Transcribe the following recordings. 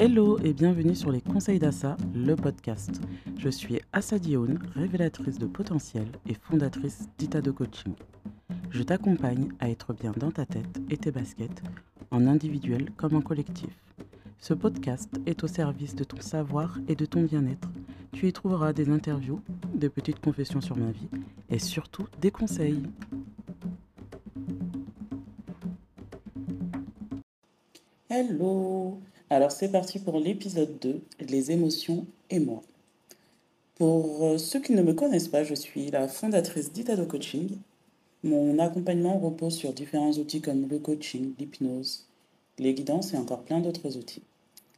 Hello et bienvenue sur les conseils d'Assa, le podcast. Je suis Assa Dioun, révélatrice de potentiel et fondatrice d'Itado Coaching. Je t'accompagne à être bien dans ta tête et tes baskets, en individuel comme en collectif. Ce podcast est au service de ton savoir et de ton bien-être. Tu y trouveras des interviews, des petites confessions sur ma vie et surtout des conseils. Hello Alors c'est parti pour l'épisode 2, les émotions et moi. Pour euh, ceux qui ne me connaissent pas, je suis la fondatrice d'Itado Coaching. Mon accompagnement repose sur différents outils comme le coaching, l'hypnose, les guidances et encore plein d'autres outils.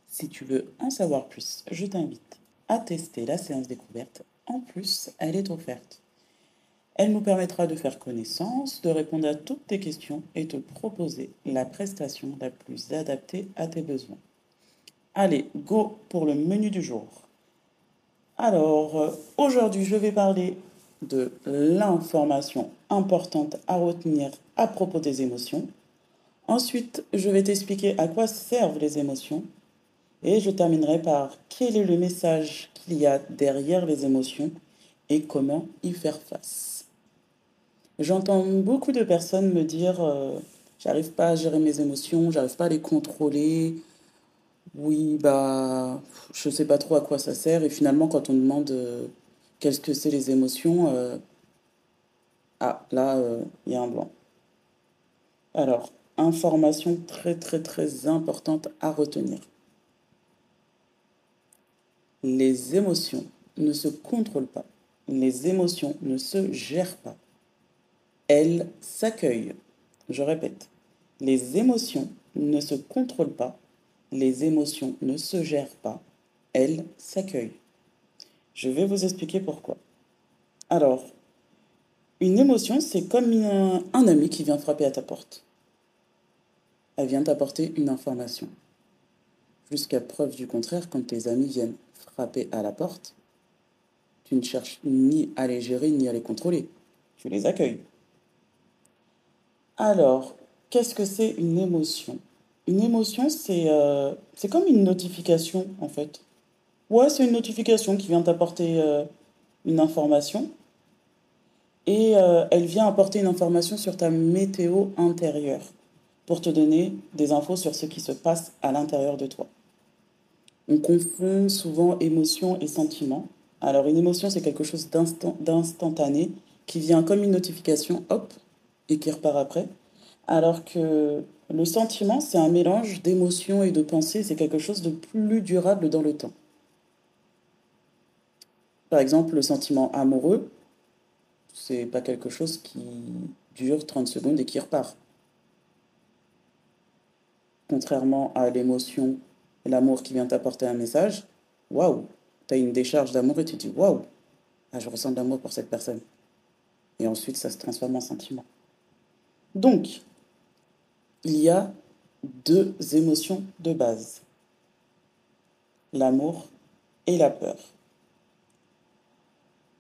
Si tu veux en savoir plus, je t'invite à tester la séance découverte. En plus, elle est offerte. Elle nous permettra de faire connaissance, de répondre à toutes tes questions et te proposer la prestation la plus adaptée à tes besoins. Allez, go pour le menu du jour. Alors, euh, aujourd'hui, je vais parler de l'information importante à retenir à propos des émotions. Ensuite, je vais t'expliquer à quoi servent les émotions. Et je terminerai par quel est le message qu'il y a derrière les émotions et comment y faire face. J'entends beaucoup de personnes me dire euh, j'arrive pas à gérer mes émotions, j'arrive pas à les contrôler. Oui, bah, je sais pas trop à quoi ça sert. Et finalement, quand on demande euh, qu'est-ce que c'est les émotions, euh, ah, là, il y a un blanc. Alors, information très très très importante à retenir. Les émotions ne se contrôlent pas. Les émotions ne se gèrent pas elles s'accueillent. Je répète, les émotions ne se contrôlent pas, les émotions ne se gèrent pas, elles s'accueillent. Je vais vous expliquer pourquoi. Alors, une émotion, c'est comme un, ami qui vient frapper à ta porte. Elle vient t'apporter une information. Jusqu'à preuve du contraire, quand tes amis viennent frapper à la porte, tu ne cherches ni à les gérer ni à les contrôler. Tu les accueilles. Alors, qu'est-ce que c'est une émotion? Une émotion, c'est euh, c'est comme une notification, en fait. Ouais, c'est une notification qui vient t'apporter euh, une information. Et euh, elle vient apporter une information sur ta météo intérieure pour te donner des infos sur ce qui se passe à l'intérieur de toi. On confond souvent émotion et sentiment. Alors une émotion, c'est quelque chose d'instantané qui vient comme une notification, hop, et qui repart après. Alors que le sentiment, c'est un mélange d'émotions et de pensées, c'est quelque chose de plus durable dans le temps. Par exemple, le sentiment amoureux, c'est pas quelque chose qui dure 30 secondes et qui repart. Contrairement à l'émotion, l'amour qui vient t'apporter un message, waouh, tu as une décharge d'amour et tu te dis waouh, ah, je ressens de l'amour pour cette personne. Et ensuite, ça se transforme en sentiment. Donc, il y a deux émotions de base, l'amour et la peur.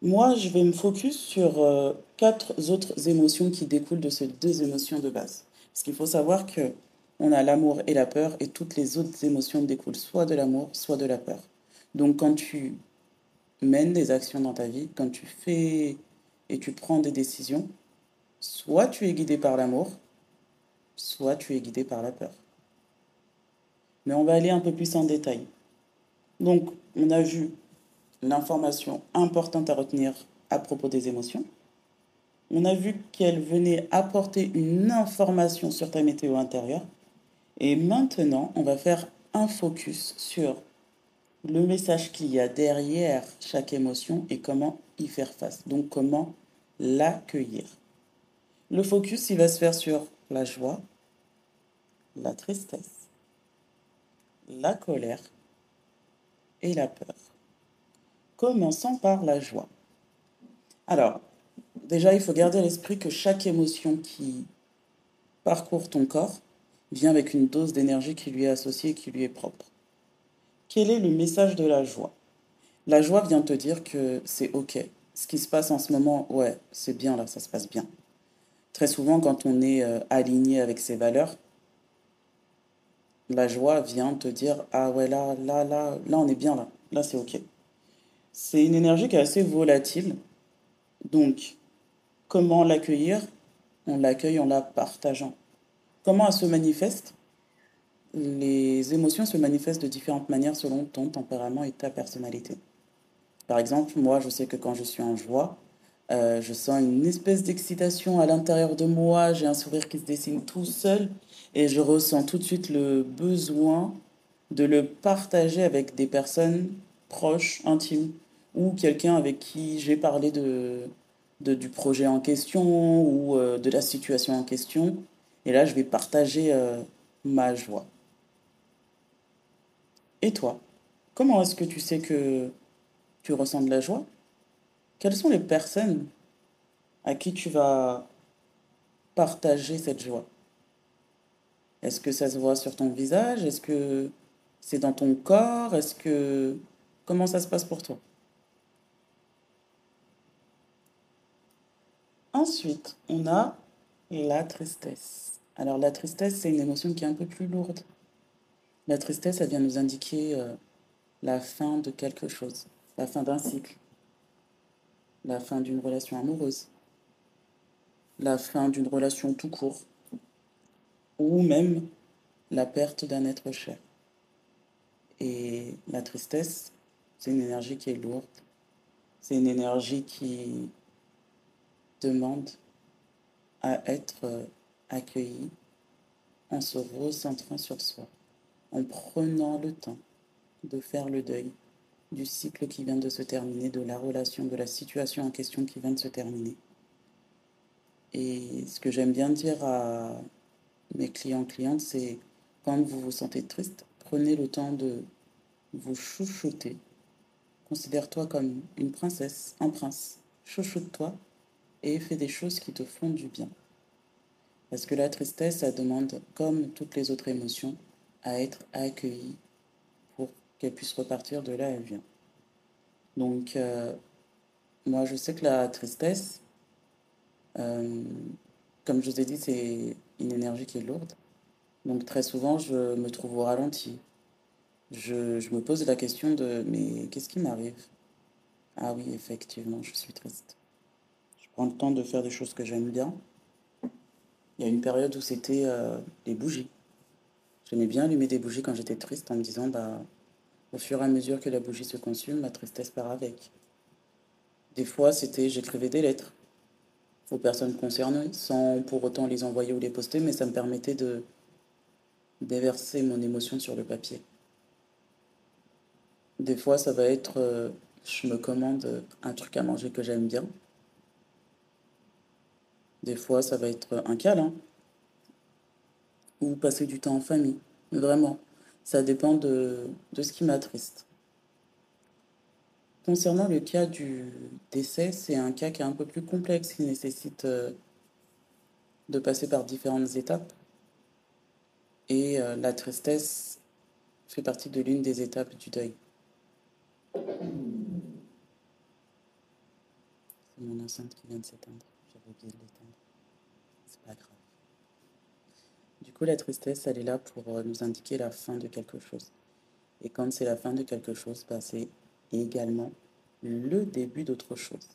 Moi, je vais me focus sur euh, quatre autres émotions qui découlent de ces deux émotions de base. Parce qu'il faut savoir que on a l'amour et la peur et toutes les autres émotions découlent soit de l'amour, soit de la peur. Donc quand tu mènes des actions dans ta vie, quand tu fais et tu prends des décisions, soit tu es guidé par l'amour, soit tu es guidé par la peur. Mais on va aller un peu plus en détail. Donc, on a vu l'information importante à retenir à propos des émotions. On a vu qu'elle venait apporter une information sur ta météo intérieure. Et maintenant, on va faire un focus sur le message qu'il y a derrière chaque émotion et comment y faire face. Donc comment l'accueillir. Le focus, il va se faire sur la joie, la tristesse, la colère et la peur. Commençons par la joie. Alors, déjà, il faut garder à l'esprit que chaque émotion qui parcourt ton corps vient avec une dose d'énergie qui lui est associée et qui lui est propre. Quel est le message de la joie? La joie vient te dire que c'est OK. Ce qui se passe en ce moment, ouais, c'est bien là, ça se passe bien. Très souvent, quand on est euh, aligné avec ses valeurs, La joie vient te dire ah ouais là là là là on est bien là, là c'est ok. C'est une énergie qui est assez volatile. Donc comment l'accueillir? On l'accueille en la partageant. Comment elle se manifeste? Les émotions se manifestent de différentes manières selon ton tempérament et ta personnalité. Par exemple, moi, je sais que quand je suis en joie, euh, je sens une espèce d'excitation à l'intérieur de moi, j'ai un sourire qui se dessine tout seul et je ressens tout de suite le besoin de le partager avec des personnes proches, intimes, ou quelqu'un avec qui j'ai parlé de, du projet en question ou euh, de la situation en question. Et là, je vais partager euh, ma joie. Et toi, comment est-ce que tu sais que tu ressens de la joie? Quelles sont les personnes à qui tu vas partager cette joie? Est-ce que ça se voit sur ton visage? Est-ce que c'est dans ton corps? Est-ce que comment ça se passe pour toi? Ensuite, on a la tristesse. Alors la tristesse, c'est une émotion qui est un peu plus lourde. La tristesse, elle vient nous indiquer euh, la fin de quelque chose, la fin d'un cycle, la fin d'une relation amoureuse, la fin d'une relation tout court, ou même la perte d'un être cher. Et la tristesse, c'est une énergie qui est lourde, c'est une énergie qui demande à être accueillie en se recentrant sur soi, en prenant le temps de faire le deuil du cycle qui vient de se terminer, de la relation, de la situation en question qui vient de se terminer. Et ce que j'aime bien dire à mes clients, clientes, c'est quand vous vous sentez triste, prenez le temps de vous chouchouter. Considère-toi comme une princesse, un prince. Chouchoute-toi et fais des choses qui te font du bien. Parce que la tristesse, ça demande, comme toutes les autres émotions, à être accueillie qu'elle puisse repartir de là où elle vient. Donc, euh, moi, je sais que la tristesse, euh, comme je vous ai dit, c'est une énergie qui est lourde. Donc, très souvent, je me trouve au ralenti. Je, me pose la question de mais qu'est-ce qui m'arrive? Ah oui, effectivement, je suis triste. Je prends le temps de faire des choses que j'aime bien. Il y a une période où c'était euh, les bougies. J'aimais bien allumer des bougies quand j'étais triste en me disant bah au fur et à mesure que la bougie se consume, la tristesse part avec. Des fois, c'était j'écrivais des lettres aux personnes concernées, sans pour autant les envoyer ou les poster, mais ça me permettait de déverser mon émotion sur le papier. Des fois, ça va être euh, je me commande un truc à manger que j'aime bien. Des fois, ça va être un câlin. Ou passer du temps en famille. Vraiment, ça dépend de, ce qui m'attriste. Concernant le cas du décès, c'est un cas qui est un peu plus complexe, qui nécessite euh, de passer par différentes étapes. Et euh, la tristesse fait partie de l'une des étapes du deuil. C'est mon enceinte qui vient de s'éteindre. J'avais oublié de l'éteindre. C'est pas grave. Du coup, la tristesse, elle est là pour euh, nous indiquer la fin de quelque chose. Et quand c'est la fin de quelque chose, bah, c'est également le début d'autre chose.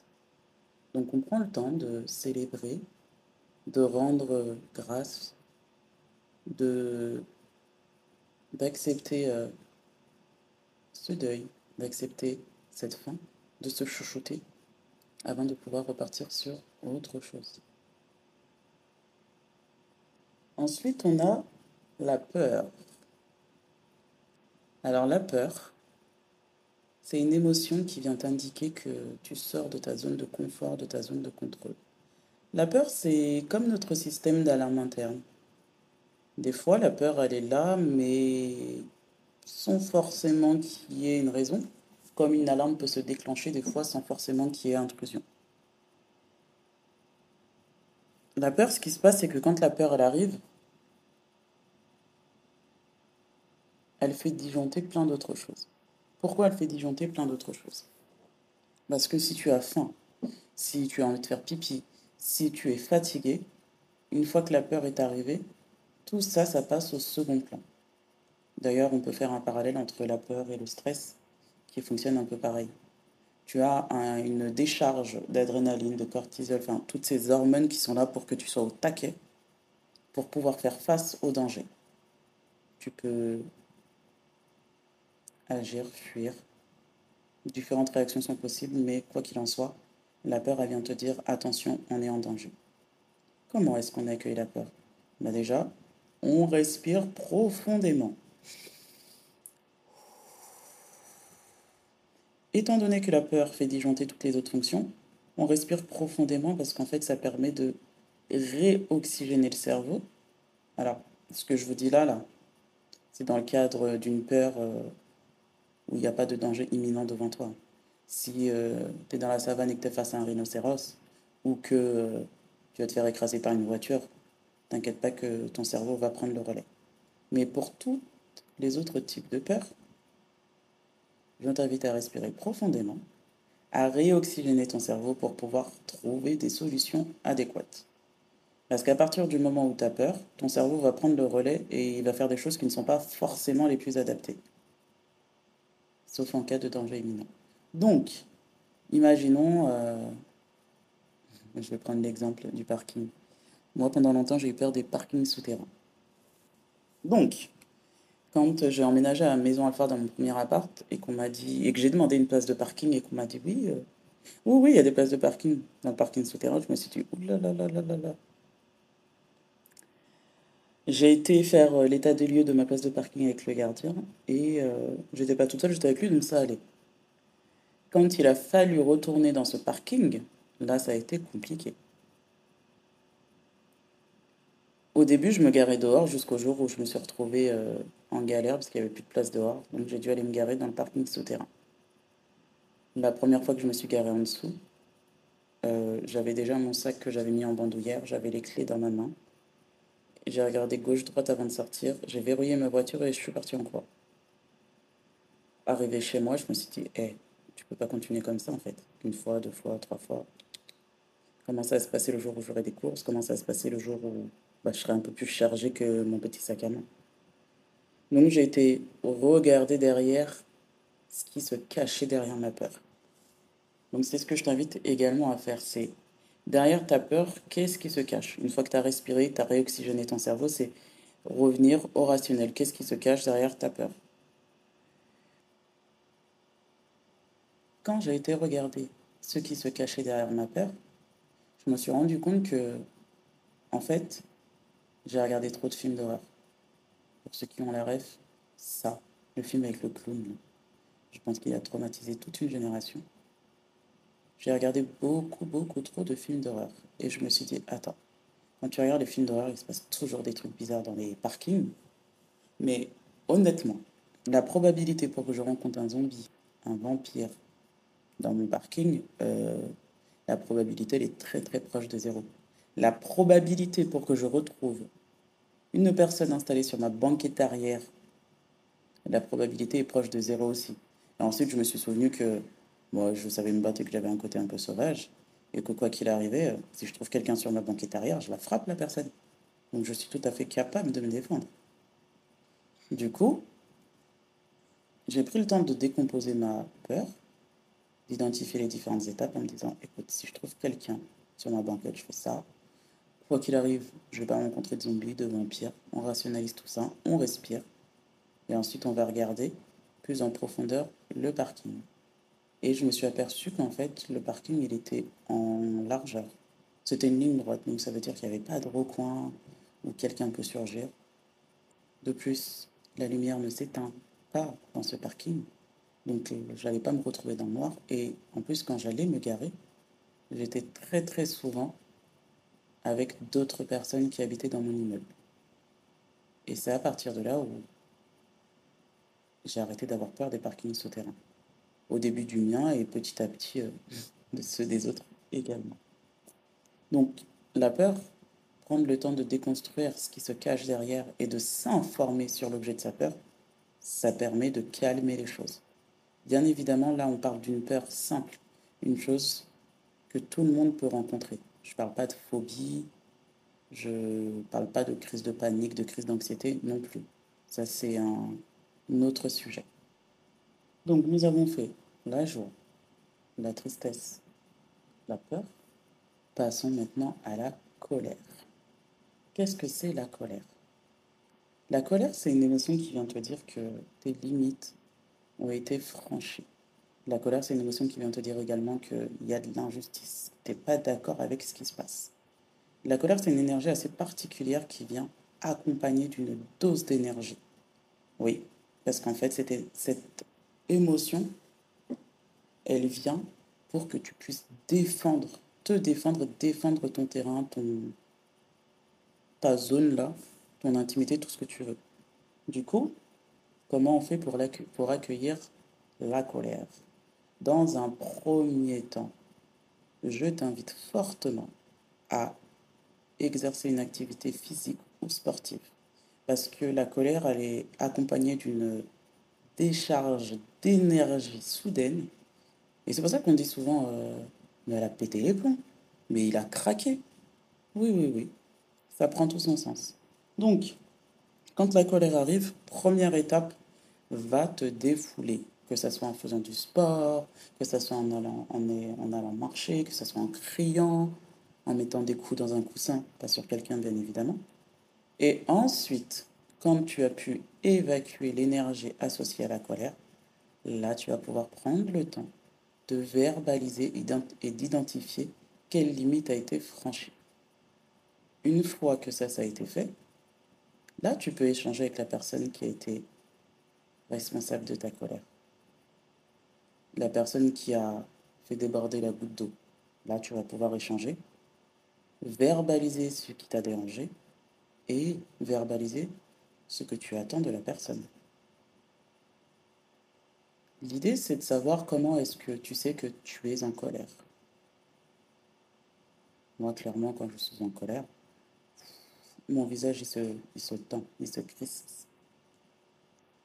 Donc on prend le temps de célébrer, de rendre grâce, de d'accepter euh, ce deuil, d'accepter cette fin, de se chouchouter avant de pouvoir repartir sur autre chose. Ensuite, on a la peur. Alors la peur, c'est une émotion qui vient t'indiquer que tu sors de ta zone de confort, de ta zone de contrôle. La peur, c'est comme notre système d'alarme interne. Des fois, la peur, elle est là, mais sans forcément qu'il y ait une raison, comme une alarme peut se déclencher des fois sans forcément qu'il y ait intrusion. La peur, ce qui se passe, c'est que quand la peur, elle arrive, elle fait disjoncter plein d'autres choses. Pourquoi elle fait disjoncter plein d'autres choses? Parce que si tu as faim, si tu as envie de faire pipi, si tu es fatigué, une fois que la peur est arrivée, tout ça, ça passe au second plan. D'ailleurs, on peut faire un parallèle entre la peur et le stress qui fonctionne un peu pareil. Tu as une décharge d'adrénaline, de cortisol, enfin toutes ces hormones qui sont là pour que tu sois au taquet pour pouvoir faire face au danger. Tu peux agir, fuir. Différentes réactions sont possibles, mais quoi qu'il en soit, la peur, elle vient te dire attention, on est en danger. Comment est-ce qu'on accueille la peur? Bah Déjà, on respire profondément. Étant donné que la peur fait disjoncter toutes les autres fonctions, on respire profondément parce qu'en fait, ça permet de réoxygéner le cerveau. Alors, ce que je vous dis là, là, c'est dans le cadre d'une peur euh, où il n'y a pas de danger imminent devant toi. Si euh, tu es dans la savane et que tu es face à un rhinocéros, ou que euh, tu vas te faire écraser par une voiture, t'inquiète pas que ton cerveau va prendre le relais. Mais pour tous les autres types de peurs, je t'invite à respirer profondément, à réoxygéner ton cerveau pour pouvoir trouver des solutions adéquates. Parce qu'à partir du moment où tu as peur, ton cerveau va prendre le relais et il va faire des choses qui ne sont pas forcément les plus adaptées. Sauf en cas de danger imminent. Donc, imaginons, euh, je vais prendre l'exemple du parking. Moi, pendant longtemps, j'ai eu peur des parkings souterrains. Donc, quand j'ai emménagé à la Maison Alpha dans mon premier appart et qu'on m'a dit et que j'ai demandé une place de parking et qu'on m'a dit oui, euh, oui, oui, il y a des places de parking dans le parking souterrain, je me suis dit oulala, là là là là J'ai été faire euh, l'état des lieux de ma place de parking avec le gardien et euh, j'étais pas toute seule, j'étais avec lui, donc ça allait. Quand il a fallu retourner dans ce parking, là, ça a été compliqué. Au début, je me garais dehors jusqu'au jour où je me suis retrouvée euh, en galère parce qu'il n'y avait plus de place dehors. Donc j'ai dû aller me garer dans le parking souterrain. La première fois que je me suis garée en dessous, euh, j'avais déjà mon sac que j'avais mis en bandoulière, j'avais les clés dans ma main. J'ai regardé gauche-droite avant de sortir, j'ai verrouillé ma voiture et je suis parti en croix. Arrivé chez moi, je me suis dit, hé, hey, tu peux pas continuer comme ça en fait. Une fois, deux fois, trois fois. Comment ça va se passer le jour où j'aurai des courses? Comment ça va se passer le jour où bah, je serai un peu plus chargé que mon petit sac à main? Donc j'ai été regarder derrière ce qui se cachait derrière ma peur. Donc c'est ce que je t'invite également à faire, c'est derrière ta peur, qu'est-ce qui se cache? Une fois que tu as respiré, tu as réoxygéné ton cerveau, c'est revenir au rationnel. Qu'est-ce qui se cache derrière ta peur? Quand j'ai été regarder ce qui se cachait derrière ma peur, je me suis rendu compte que, en fait, j'ai regardé trop de films d'horreur. Pour ceux qui ont la ref, ça, le film avec le clown, je pense qu'il a traumatisé toute une génération. J'ai regardé beaucoup, beaucoup trop de films d'horreur. Et je me suis dit, attends, quand tu regardes les films d'horreur, il se passe toujours des trucs bizarres dans les parkings. Mais honnêtement, la probabilité pour que je rencontre un zombie, un vampire dans mon parking, euh, la probabilité elle est très très proche de zéro la probabilité pour que je retrouve une personne installée sur ma banquette arrière, la probabilité est proche de zéro aussi. Ensuite, je me suis souvenu que moi, je savais me battre et que j'avais un côté un peu sauvage, et que quoi qu'il arrivait, euh, si je trouve quelqu'un sur ma banquette arrière, je la frappe la personne. Donc je suis tout à fait capable de me défendre. Du coup, j'ai pris le temps de décomposer ma peur, d'identifier les différentes étapes en me disant, écoute, si je trouve quelqu'un sur ma banquette, je fais ça, Quoi qu'il arrive, je vais pas rencontrer de zombies, de vampires. On rationalise tout ça, on respire. Et ensuite, on va regarder plus en profondeur le parking. Et je me suis aperçu qu'en fait, le parking, il était en largeur. C'était une ligne droite, donc ça veut dire qu'il n'y avait pas de recoin où quelqu'un peut surgir. De plus, la lumière ne s'éteint pas dans ce parking. Donc, euh, je n'allais pas me retrouver dans le noir. Et en plus, quand j'allais me garer, j'étais très très souvent avec d'autres personnes qui habitaient dans mon immeuble. Et c'est à partir de là où j'ai arrêté d'avoir peur des parkings souterrains. Au début du mien et petit à petit euh, de ceux des autres également. Donc la peur, prendre le temps de déconstruire ce qui se cache derrière et de s'informer sur l'objet de sa peur, ça permet de calmer les choses. Bien évidemment, là on parle d'une peur simple, une chose que tout le monde peut rencontrer. Je ne parle pas de phobie, je ne parle pas de crise de panique, de crise d'anxiété non plus. Ça, c'est un, autre sujet. Donc, nous avons fait la joie, la tristesse, la peur. Passons maintenant à la colère. Qu'est-ce que c'est la colère? La colère, c'est une émotion qui vient te dire que tes limites ont été franchies. La colère, c'est une émotion qui vient te dire également qu'il y a de l'injustice. Tu n'es pas d'accord avec ce qui se passe. La colère, c'est une énergie assez particulière qui vient accompagner d'une dose d'énergie. Oui, parce qu'en fait, c'était cette émotion, elle vient pour que tu puisses défendre te défendre, défendre ton terrain, ton, ta zone là, ton intimité, tout ce que tu veux. Du coup, comment on fait pour, pour accueillir la colère? Dans un premier temps, je t'invite fortement à exercer une activité physique ou sportive. Parce que la colère, elle est accompagnée d'une décharge d'énergie soudaine. Et c'est pour ça qu'on dit souvent, euh, mais elle a pété les plombs. Mais il a craqué. Oui, oui, oui. Ça prend tout son sens. Donc, quand la colère arrive, première étape, va te défouler. Que ce soit en faisant du sport, que ce soit en allant, en, allant marcher, que ce soit en criant, en mettant des coups dans un coussin, pas sur quelqu'un bien évidemment. Et ensuite, quand tu as pu évacuer l'énergie associée à la colère, là tu vas pouvoir prendre le temps de verbaliser et d'identifier quelle limite a été franchie. Une fois que ça, ça a été fait, là, tu peux échanger avec la personne qui a été responsable de ta colère. La personne qui a fait déborder la goutte d'eau. Là, tu vas pouvoir échanger, verbaliser ce qui t'a dérangé et verbaliser ce que tu attends de la personne. L'idée, c'est de savoir comment est-ce que tu sais que tu es en colère. Moi, clairement, quand je suis en colère, mon visage, il se, il se tend, il se crispe.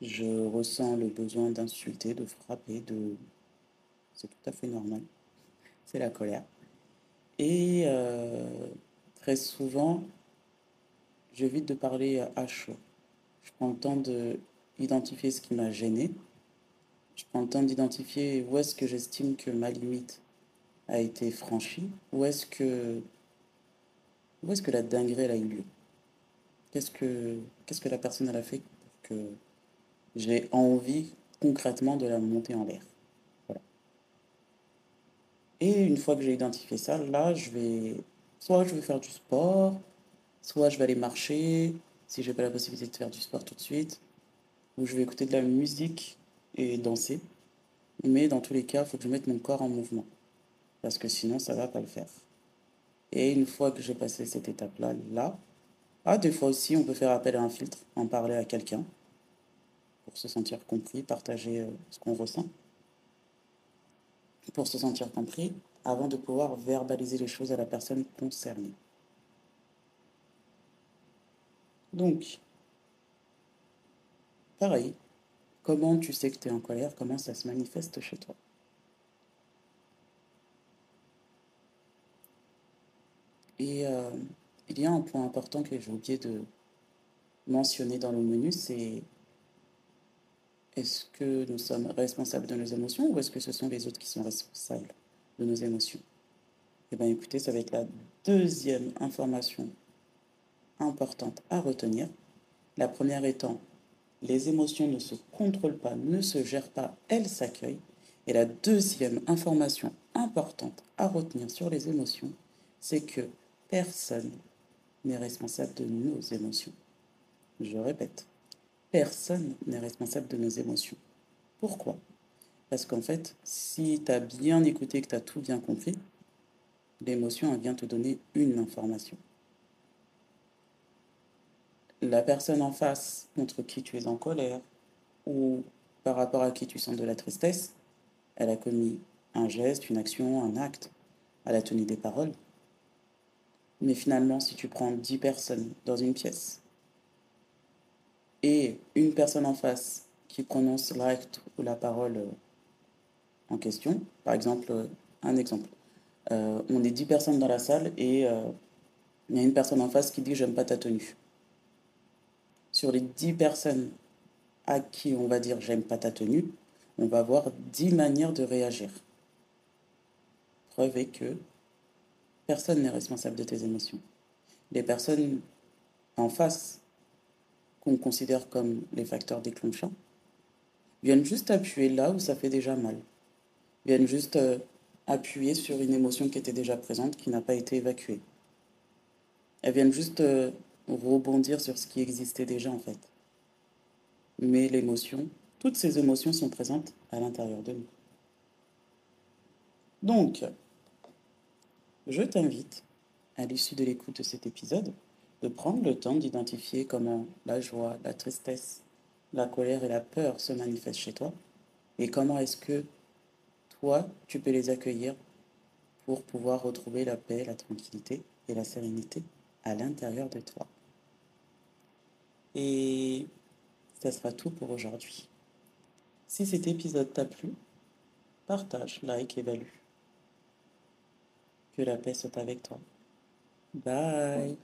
Je ressens le besoin d'insulter, de frapper, de... C'est tout à fait normal. C'est la colère. Et euh, très souvent, j'évite de parler à chaud. Je prends le temps d'identifier ce qui m'a gêné je prends le temps d'identifier où est-ce que j'estime que ma limite a été franchie, où est-ce que, où est-ce que la dinguerie a eu lieu. Qu'est-ce que, qu'est-ce que la personne a fait que j'ai envie concrètement de la monter en l'air? Et une fois que j'ai identifié ça, là, je vais, soit je vais faire du sport, soit je vais aller marcher, si j'ai pas la possibilité de faire du sport tout de suite, ou je vais écouter de la musique et danser. Mais dans tous les cas, il faut que je mette mon corps en mouvement. Parce que sinon, ça ne va pas le faire. Et une fois que j'ai passé cette étape-là, là, ah, des fois aussi, on peut faire appel à un filtre, en parler à quelqu'un, pour se sentir compris, partager euh, ce qu'on ressent, pour se sentir compris, avant de pouvoir verbaliser les choses à la personne concernée. Donc, pareil, Comment tu sais que tu es en colère? Comment ça se manifeste chez toi? Et euh, il y a un point important que j'ai oublié de mentionner dans le menu, c'est est-ce que nous sommes responsables de nos émotions ou est-ce que ce sont les autres qui sont responsables de nos émotions? Eh bien écoutez, ça va être la deuxième information importante à retenir. La première étant les émotions ne se contrôlent pas, ne se gèrent pas, elles s'accueillent. Et la deuxième information importante à retenir sur les émotions, c'est que personne n'est responsable de nos émotions. Je répète, personne n'est responsable de nos émotions. Pourquoi? Parce qu'en fait, si tu as bien écouté, que tu as tout bien compris, l'émotion vient te donner une information la personne en face contre qui tu es en colère ou par rapport à qui tu sens de la tristesse, elle a commis un geste, une action, un acte, elle a tenu des paroles. Mais finalement, si tu prends 10 personnes dans une pièce et une personne en face qui prononce l'acte ou la parole euh, en question, par exemple, euh, un exemple, euh, on est 10 personnes dans la salle et il y a une personne en face qui dit j'aime pas ta tenue sur les 10 personnes à qui on va dire j'aime pas ta tenue, on va voir 10 manières de réagir. Preuve est que personne n'est responsable de tes émotions. Les personnes en face, qu'on considère comme les facteurs déclenchants, viennent juste appuyer là où ça fait déjà mal. Viennent juste euh, appuyer sur une émotion qui était déjà présente, qui n'a pas été évacuée. Elles viennent juste euh, rebondir sur ce qui existait déjà en fait. Mais l'émotion, toutes ces émotions sont présentes à l'intérieur de nous. Donc, je t'invite, à l'issue de l'écoute de cet épisode, de prendre le temps d'identifier comment la joie, la tristesse, la colère et la peur se manifestent chez toi et comment est-ce que toi, tu peux les accueillir pour pouvoir retrouver la paix, la tranquillité et la sérénité à l'intérieur de toi. Et ça sera tout pour aujourd'hui. Si cet épisode t'a plu, partage, like, évalue. Que la paix soit avec toi. Bye.